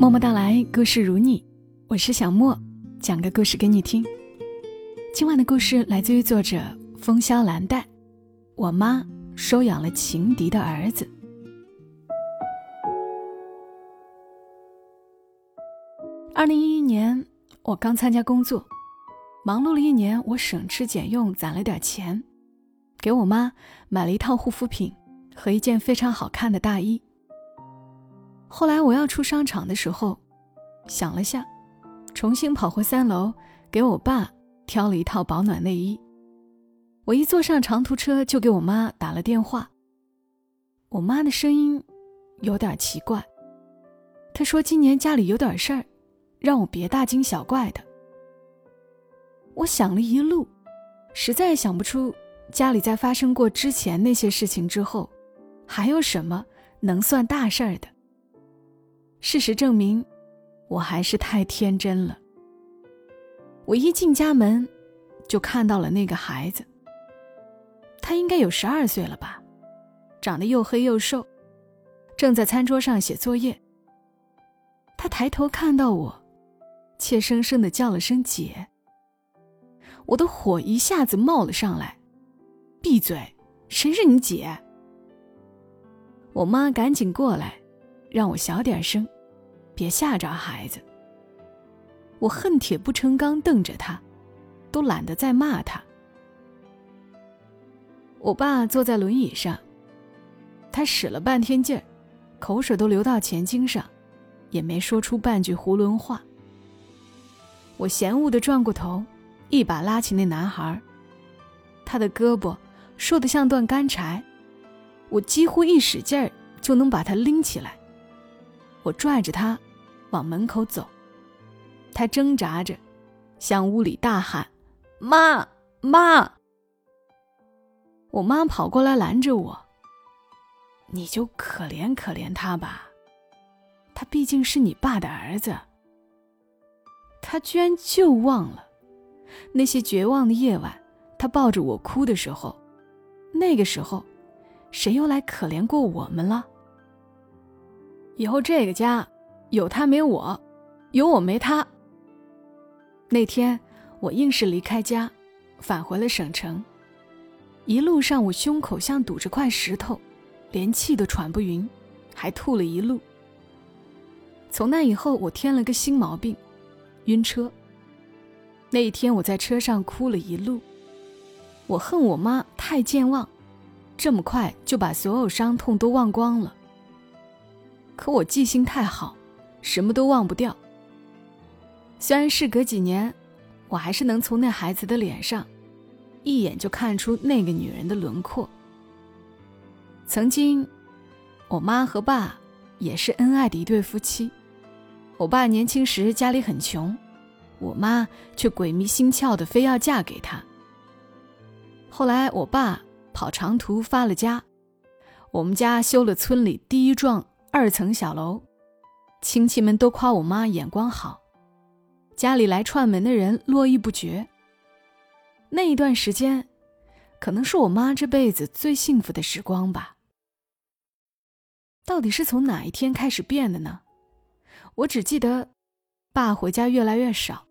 默默到来，故事如你，我是小莫，讲个故事给你听。今晚的故事来自于作者风萧兰黛。我妈收养了情敌的儿子。二零一一年，我刚参加工作，忙碌了一年，我省吃俭用攒了点钱，给我妈买了一套护肤品和一件非常好看的大衣。后来我要出商场的时候，想了下，重新跑回三楼给我爸挑了一套保暖内衣。我一坐上长途车，就给我妈打了电话。我妈的声音有点奇怪，她说今年家里有点事儿，让我别大惊小怪的。我想了一路，实在想不出家里在发生过之前那些事情之后，还有什么能算大事儿的。事实证明，我还是太天真了。我一进家门，就看到了那个孩子。他应该有十二岁了吧，长得又黑又瘦，正在餐桌上写作业。他抬头看到我，怯生生的叫了声“姐”。我的火一下子冒了上来，闭嘴！谁是你姐？我妈赶紧过来。让我小点声，别吓着孩子。我恨铁不成钢瞪着他，都懒得再骂他。我爸坐在轮椅上，他使了半天劲儿，口水都流到前襟上，也没说出半句囫囵话。我嫌恶的转过头，一把拉起那男孩，他的胳膊瘦得像段干柴，我几乎一使劲儿就能把他拎起来。我拽着他往门口走，他挣扎着向屋里大喊：“妈妈！”我妈跑过来拦着我：“你就可怜可怜他吧，他毕竟是你爸的儿子。”他居然就忘了那些绝望的夜晚，他抱着我哭的时候，那个时候，谁又来可怜过我们了？以后这个家，有他没我，有我没他。那天我硬是离开家，返回了省城。一路上我胸口像堵着块石头，连气都喘不匀，还吐了一路。从那以后，我添了个新毛病，晕车。那一天我在车上哭了一路。我恨我妈太健忘，这么快就把所有伤痛都忘光了。可我记性太好，什么都忘不掉。虽然事隔几年，我还是能从那孩子的脸上，一眼就看出那个女人的轮廓。曾经，我妈和爸也是恩爱的一对夫妻。我爸年轻时家里很穷，我妈却鬼迷心窍的非要嫁给他。后来我爸跑长途发了家，我们家修了村里第一幢。二层小楼，亲戚们都夸我妈眼光好，家里来串门的人络绎不绝。那一段时间，可能是我妈这辈子最幸福的时光吧。到底是从哪一天开始变的呢？我只记得，爸回家越来越少，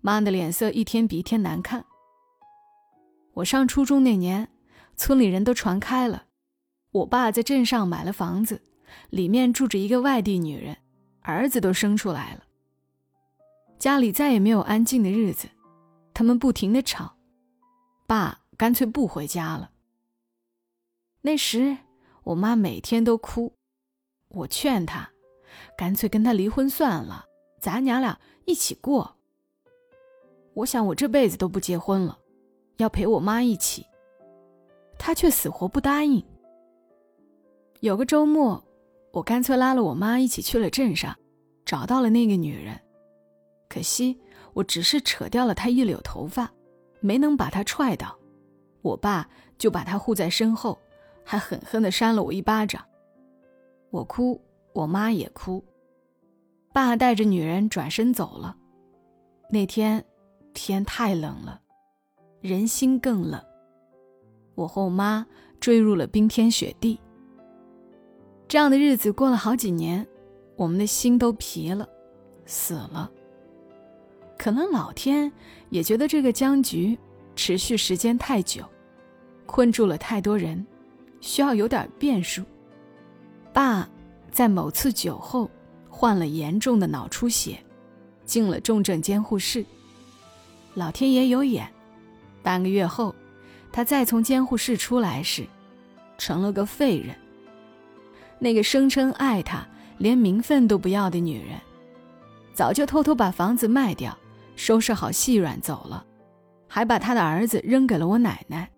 妈的脸色一天比一天难看。我上初中那年，村里人都传开了，我爸在镇上买了房子。里面住着一个外地女人，儿子都生出来了。家里再也没有安静的日子，他们不停的吵，爸干脆不回家了。那时我妈每天都哭，我劝她，干脆跟他离婚算了，咱娘俩一起过。我想我这辈子都不结婚了，要陪我妈一起。她却死活不答应。有个周末。我干脆拉了我妈一起去了镇上，找到了那个女人。可惜我只是扯掉了她一绺头发，没能把她踹倒。我爸就把她护在身后，还狠狠地扇了我一巴掌。我哭，我妈也哭。爸带着女人转身走了。那天天太冷了，人心更冷。我和我妈坠入了冰天雪地。这样的日子过了好几年，我们的心都疲了，死了。可能老天也觉得这个僵局持续时间太久，困住了太多人，需要有点变数。爸在某次酒后患了严重的脑出血，进了重症监护室。老天爷有眼，半个月后，他再从监护室出来时，成了个废人。那个声称爱他、连名分都不要的女人，早就偷偷把房子卖掉。收拾好细软走了，还把他的儿子扔给了我奶奶。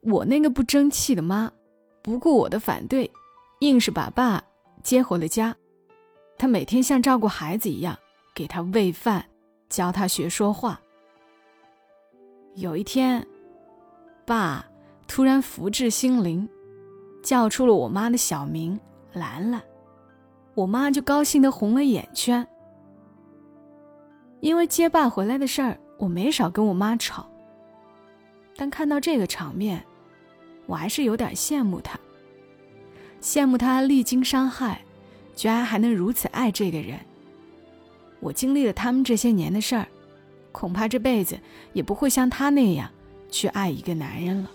我那个不争气的妈，不顾我的反对，硬是把爸接回了家。他每天像照顾孩子一样给他喂饭，教他学说话。有一天，爸突然福至心灵，叫出了我妈的小名兰兰，我妈就高兴的红了眼圈。因为接爸回来的事儿，我没少跟我妈吵。但看到这个场面，我还是有点羡慕他。羡慕他历经伤害，居然还能如此爱这个人。我经历了他们这些年的事儿，恐怕这辈子也不会像他那样去爱一个男人了。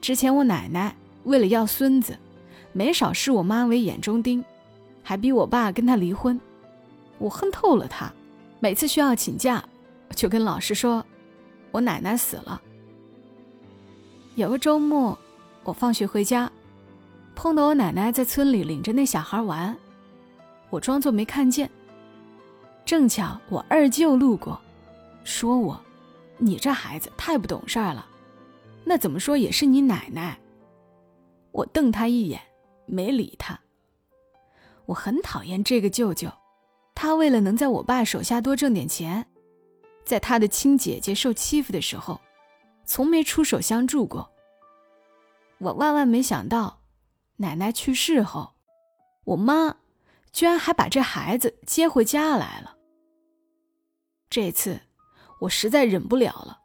之前我奶奶为了要孙子，没少视我妈为眼中钉，还逼我爸跟他离婚。我恨透了他。每次需要请假，就跟老师说：“我奶奶死了。”有个周末，我放学回家，碰到我奶奶在村里领着那小孩玩，我装作没看见。正巧我二舅路过，说我：“你这孩子太不懂事儿了，那怎么说也是你奶奶。”我瞪他一眼，没理他。我很讨厌这个舅舅。他为了能在我爸手下多挣点钱，在他的亲姐姐受欺负的时候，从没出手相助过。我万万没想到，奶奶去世后，我妈居然还把这孩子接回家来了。这次我实在忍不了了，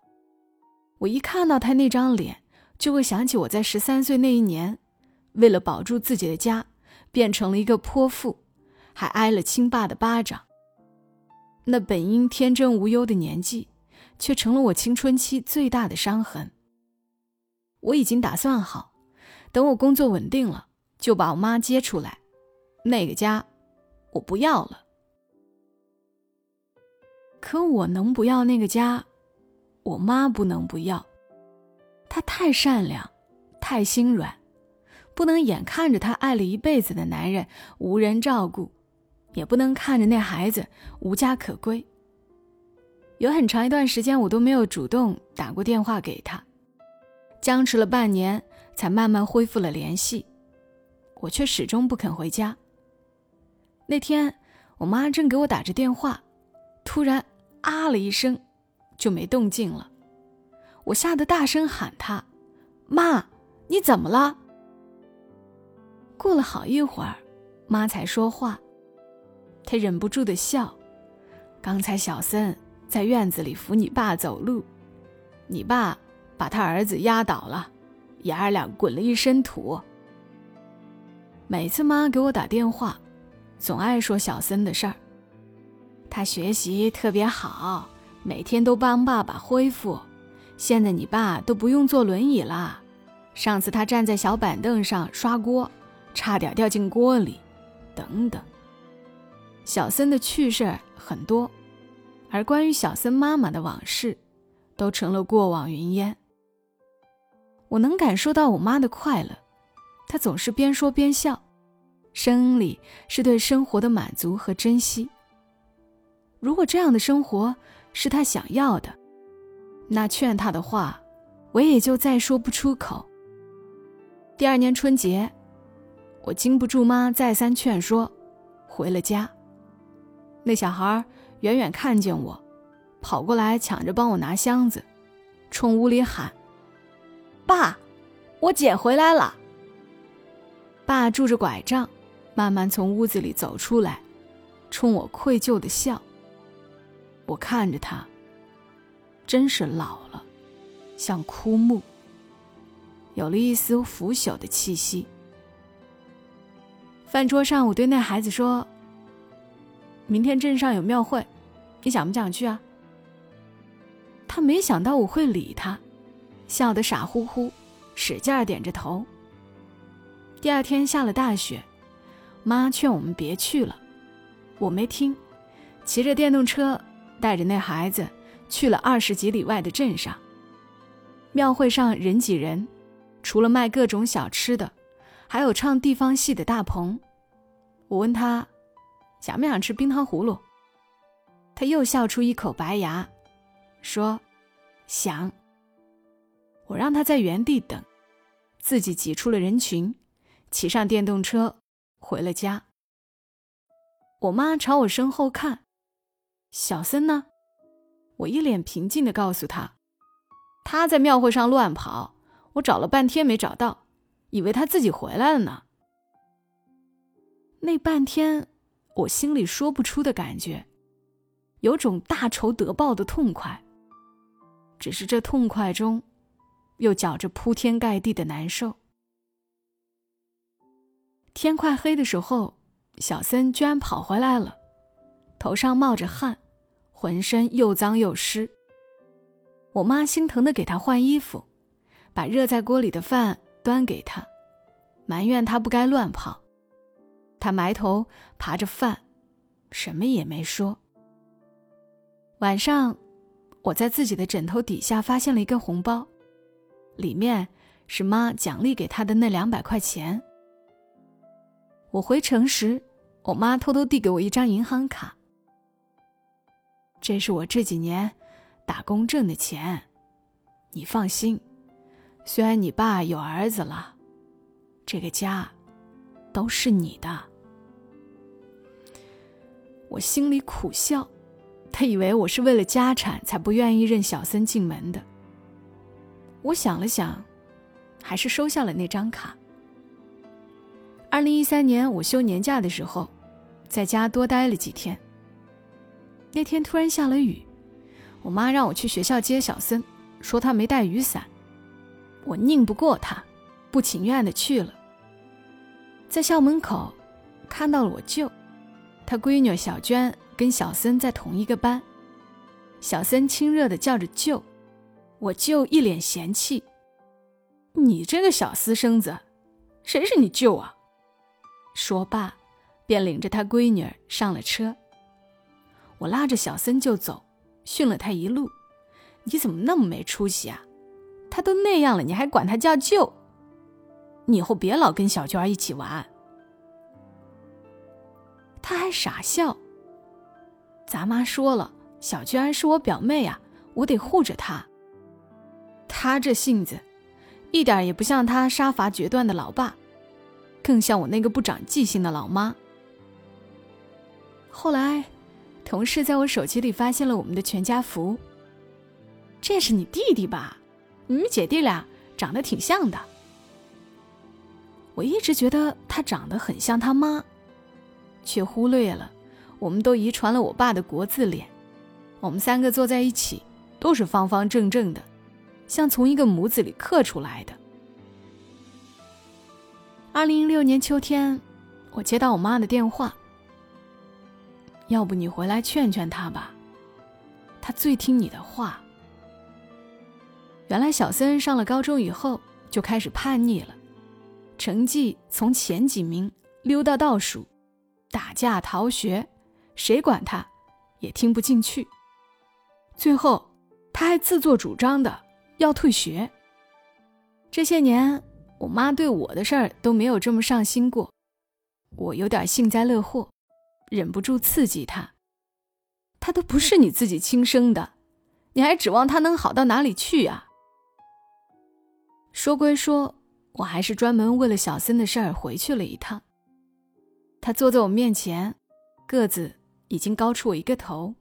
我一看到他那张脸，就会想起我在十三岁那一年，为了保住自己的家，变成了一个泼妇。还挨了亲爸的巴掌。那本应天真无忧的年纪，却成了我青春期最大的伤痕。我已经打算好，等我工作稳定了，就把我妈接出来。那个家，我不要了。可我能不要那个家，我妈不能不要。她太善良，太心软，不能眼看着她爱了一辈子的男人无人照顾。也不能看着那孩子无家可归。有很长一段时间，我都没有主动打过电话给他，僵持了半年，才慢慢恢复了联系。我却始终不肯回家。那天，我妈正给我打着电话，突然啊了一声，就没动静了。我吓得大声喊他：“妈，你怎么了？”过了好一会儿，妈才说话。她忍不住的笑。刚才小森在院子里扶你爸走路，你爸把他儿子压倒了，爷儿俩滚了一身土。每次妈给我打电话，总爱说小森的事儿。他学习特别好，每天都帮爸爸恢复。现在你爸都不用坐轮椅了。上次他站在小板凳上刷锅，差点掉进锅里，等等。小森的趣事儿很多，而关于小森妈妈的往事，都成了过往云烟。我能感受到我妈的快乐，她总是边说边笑，声音里是对生活的满足和珍惜。如果这样的生活是她想要的，那劝他的话，我也就再说不出口。第二年春节，我经不住妈再三劝说，回了家。那小孩远远看见我，跑过来抢着帮我拿箱子，冲屋里喊：“爸，我姐回来了。”爸拄着拐杖，慢慢从屋子里走出来，冲我愧疚的笑。我看着他，真是老了，像枯木，有了一丝腐朽的气息。饭桌上，我对那孩子说：“明天镇上有庙会，你想不想去啊？”他没想到我会理他，笑得傻乎乎，使劲点着头。第二天下了大雪，妈劝我们别去了，我没听，骑着电动车带着那孩子去了二十几里外的镇上。庙会上人挤人，除了卖各种小吃的，还有唱地方戏的大棚。我问他想不想吃冰糖葫芦，他又笑出一口白牙，说想。我让他在原地等，自己挤出了人群。骑上电动车，回了家。我妈朝我身后看，小森呢？我一脸平静的告诉他，他在庙会上乱跑，我找了半天没找到，以为他自己回来了呢。那半天，我心里说不出的感觉，有种大仇得报的痛快。只是这痛快中，又搅着铺天盖地的难受。天快黑的时候，小森居然跑回来了，头上冒着汗，浑身又脏又湿。我妈心疼的给他换衣服，把热在锅里的饭端给他，埋怨他不该乱跑。他埋头扒着饭，什么也没说。晚上，我在自己的枕头底下发现了一个红包，里面是妈奖励给他的那两百块钱。我回城时，我妈偷偷递给我一张银行卡。这是我这几年打工挣的钱，你放心。虽然你爸有儿子了，这个家都是你的。我心里苦笑，他以为我是为了家产才不愿意认小森进门的。我想了想，还是收下了那张卡。二零一三年，我休年假的时候，在家多待了几天。那天突然下了雨，我妈让我去学校接小森，说他没带雨伞。我拧不过他，不情愿的去了。在校门口，看到了我舅，他闺女小娟跟小森在同一个班。小森亲热的叫着舅，我舅一脸嫌弃：“你这个小私生子，谁是你舅啊？”说罢，便领着他闺女上了车。我拉着小森就走，训了他一路：“你怎么那么没出息啊？他都那样了，你还管他叫舅？你以后别老跟小娟一起玩。”他还傻笑。咱妈说了，小娟是我表妹啊，我得护着她。他这性子，一点也不像他杀伐决断的老爸。更像我那个不长记性的老妈。后来，同事在我手机里发现了我们的全家福。这是你弟弟吧？你们姐弟俩长得挺像的。我一直觉得他长得很像他妈，却忽略了，我们都遗传了我爸的国字脸。我们三个坐在一起，都是方方正正的，像从一个模子里刻出来的。二零一六年秋天，我接到我妈的电话。要不你回来劝劝他吧，他最听你的话。原来小森上了高中以后就开始叛逆了，成绩从前几名溜到倒数，打架逃学，谁管他，也听不进去。最后他还自作主张的要退学。这些年。我妈对我的事儿都没有这么上心过，我有点幸灾乐祸，忍不住刺激她。她都不是你自己亲生的，你还指望她能好到哪里去啊？说归说，我还是专门为了小森的事儿回去了一趟。他坐在我面前，个子已经高出我一个头。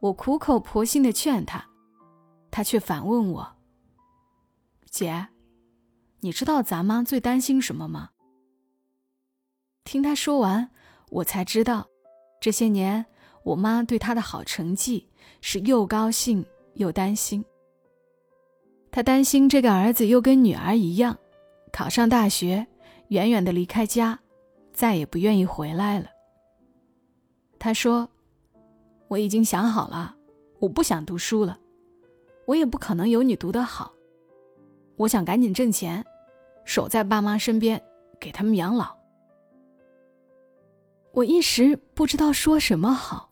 我苦口婆心的劝他，他却反问我：“姐。”你知道咱妈最担心什么吗？听他说完，我才知道，这些年我妈对他的好成绩是又高兴又担心。她担心这个儿子又跟女儿一样，考上大学，远远的离开家，再也不愿意回来了。他说：“我已经想好了，我不想读书了，我也不可能有你读得好。我想赶紧挣钱，守在爸妈身边，给他们养老。”我一时不知道说什么好，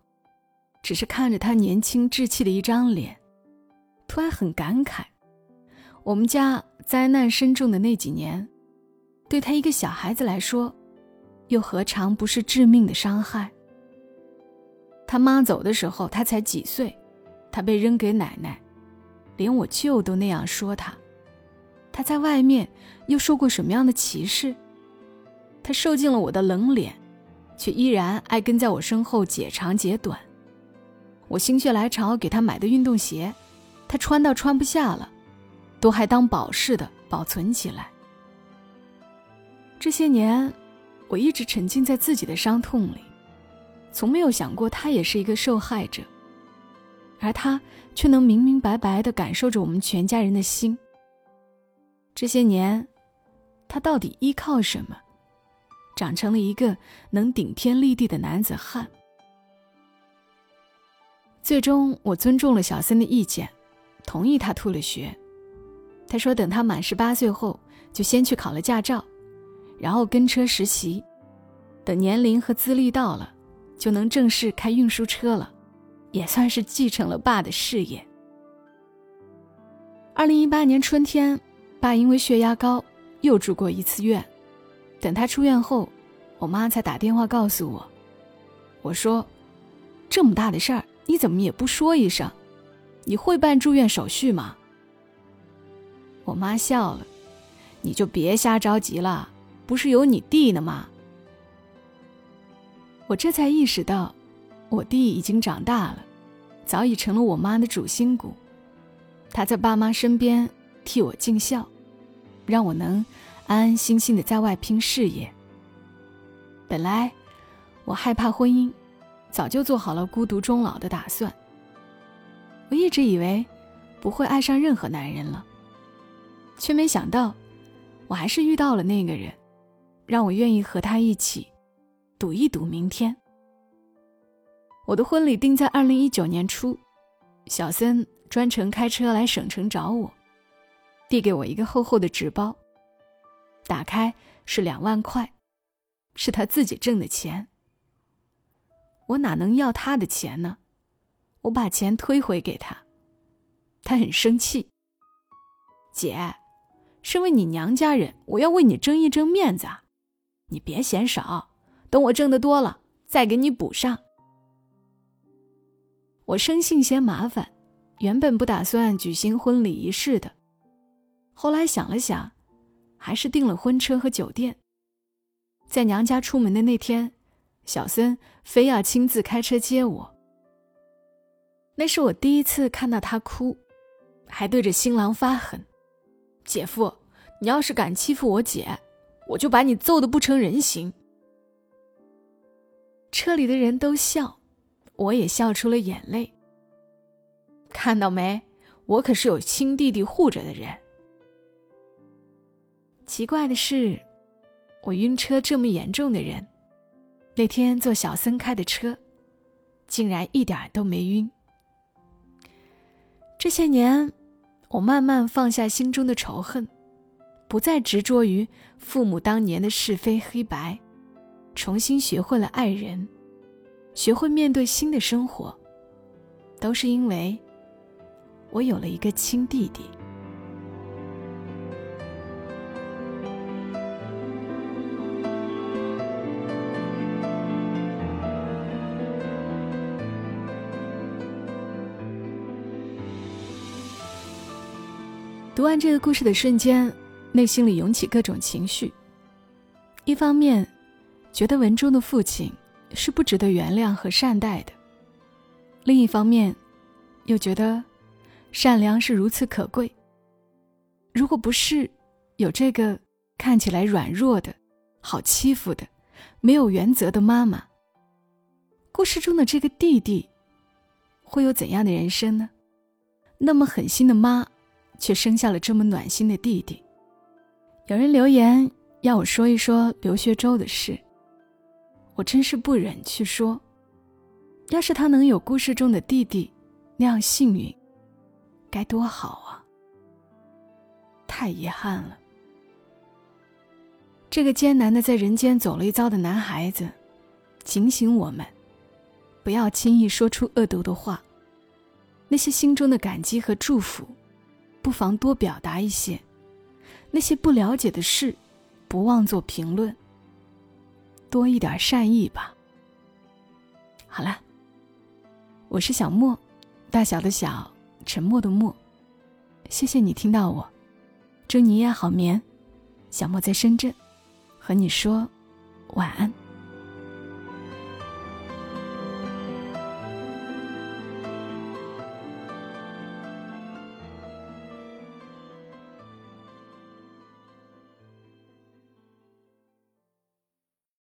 只是看着他年轻稚气的一张脸，突然很感慨。我们家灾难深重的那几年，对他一个小孩子来说，又何尝不是致命的伤害？他妈走的时候，他才几岁，他被扔给奶奶，连我舅都那样说他。他在外面又受过什么样的歧视？他受尽了我的冷脸。却依然爱跟在我身后解长解短。我心血来潮给他买的运动鞋，他穿到穿不下了，都还当宝似的保存起来。这些年，我一直沉浸在自己的伤痛里，从没有想过他也是一个受害者，而他却能明明白白地感受着我们全家人的心。这些年，他到底依靠什么？长成了一个能顶天立地的男子汉。最终，我尊重了小森的意见，同意他退了学。他说：“等他满十八岁后，就先去考了驾照，然后跟车实习。等年龄和资历到了，就能正式开运输车了，也算是继承了爸的事业。”二零一八年春天，爸因为血压高，又住过一次院。等他出院后，我妈才打电话告诉我。我说：“这么大的事儿，你怎么也不说一声？你会办住院手续吗？”我妈笑了：“你就别瞎着急了，不是有你弟呢吗？”我这才意识到，我弟已经长大了，早已成了我妈的主心骨。他在爸妈身边替我尽孝，让我能。安安心心的在外拼事业。本来我害怕婚姻，早就做好了孤独终老的打算。我一直以为不会爱上任何男人了，却没想到我还是遇到了那个人，让我愿意和他一起赌一赌明天。我的婚礼定在二零一九年初，小森专程开车来省城找我，递给我一个厚厚的纸包。打开是两万块，是他自己挣的钱。我哪能要他的钱呢？我把钱推回给他，他很生气。姐，身为你娘家人，我要为你争一争面子，你别嫌少，等我挣得多了再给你补上。我生性嫌麻烦，原本不打算举行婚礼仪式的，后来想了想。还是订了婚车和酒店。在娘家出门的那天，小森非要亲自开车接我。那是我第一次看到他哭，还对着新郎发狠：“姐夫，你要是敢欺负我姐，我就把你揍得不成人形。”车里的人都笑，我也笑出了眼泪。看到没，我可是有亲弟弟护着的人。奇怪的是，我晕车这么严重的人，那天坐小森开的车，竟然一点都没晕。这些年，我慢慢放下心中的仇恨，不再执着于父母当年的是非黑白，重新学会了爱人，学会面对新的生活，都是因为我有了一个亲弟弟。读完这个故事的瞬间，内心里涌起各种情绪。一方面，觉得文中的父亲是不值得原谅和善待的；另一方面，又觉得善良是如此可贵。如果不是有这个看起来软弱的、好欺负的、没有原则的妈妈，故事中的这个弟弟会有怎样的人生呢？那么狠心的妈。却生下了这么暖心的弟弟。有人留言要我说一说刘学周的事，我真是不忍去说。要是他能有故事中的弟弟那样幸运，该多好啊！太遗憾了。这个艰难的在人间走了一遭的男孩子，警醒我们，不要轻易说出恶毒的话。那些心中的感激和祝福，不妨多表达一些；那些不了解的事，不忘做评论。多一点善意吧。好了，我是小莫，大小的小，沉默的默。谢谢你听到我，祝你也好眠。小莫在深圳，和你说晚安。